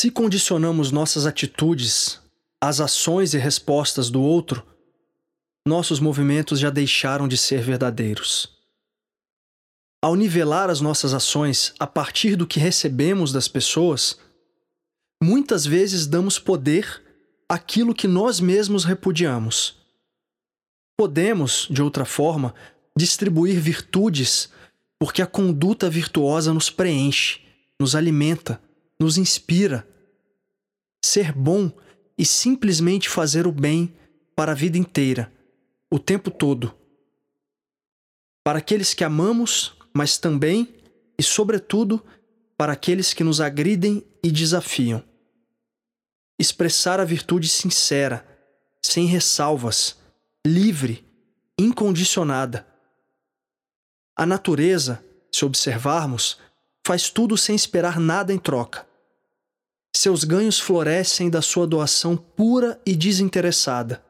Se condicionamos nossas atitudes às ações e respostas do outro, nossos movimentos já deixaram de ser verdadeiros. Ao nivelar as nossas ações a partir do que recebemos das pessoas, muitas vezes damos poder àquilo que nós mesmos repudiamos. Podemos, de outra forma, distribuir virtudes porque a conduta virtuosa nos preenche, nos alimenta, nos inspira. Ser bom e simplesmente fazer o bem para a vida inteira, o tempo todo. Para aqueles que amamos, mas também e, sobretudo, para aqueles que nos agridem e desafiam. Expressar a virtude sincera, sem ressalvas, livre, incondicionada. A natureza, se observarmos, faz tudo sem esperar nada em troca. Seus ganhos florescem da sua doação pura e desinteressada.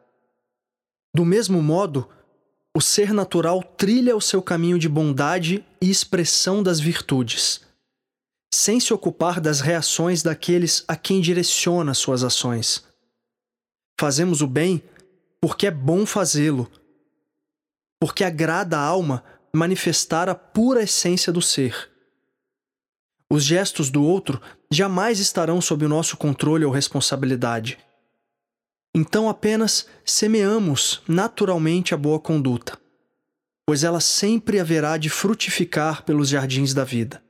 Do mesmo modo, o ser natural trilha o seu caminho de bondade e expressão das virtudes, sem se ocupar das reações daqueles a quem direciona suas ações. Fazemos o bem porque é bom fazê-lo, porque agrada a alma manifestar a pura essência do ser. Os gestos do outro jamais estarão sob o nosso controle ou responsabilidade. Então apenas semeamos naturalmente a boa conduta, pois ela sempre haverá de frutificar pelos jardins da vida.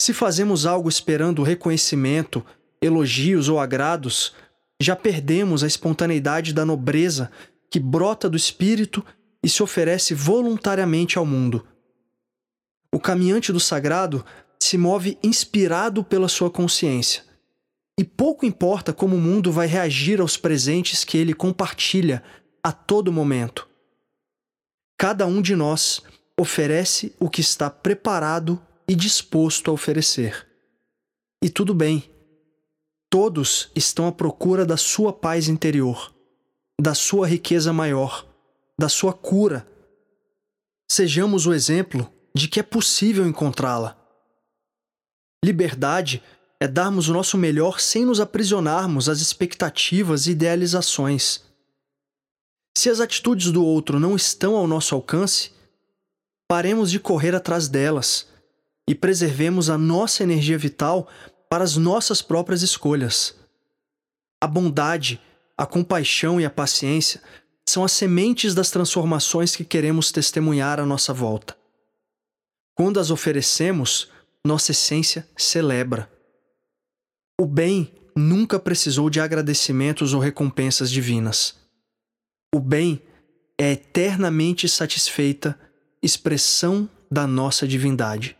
Se fazemos algo esperando reconhecimento, elogios ou agrados, já perdemos a espontaneidade da nobreza que brota do espírito e se oferece voluntariamente ao mundo. O caminhante do sagrado se move inspirado pela sua consciência. E pouco importa como o mundo vai reagir aos presentes que ele compartilha a todo momento. Cada um de nós oferece o que está preparado e disposto a oferecer. E tudo bem. Todos estão à procura da sua paz interior, da sua riqueza maior, da sua cura. Sejamos o exemplo de que é possível encontrá-la. Liberdade é darmos o nosso melhor sem nos aprisionarmos às expectativas e idealizações. Se as atitudes do outro não estão ao nosso alcance, paremos de correr atrás delas e preservemos a nossa energia vital para as nossas próprias escolhas. A bondade, a compaixão e a paciência são as sementes das transformações que queremos testemunhar à nossa volta. Quando as oferecemos, nossa essência celebra. O bem nunca precisou de agradecimentos ou recompensas divinas. O bem é eternamente satisfeita expressão da nossa divindade.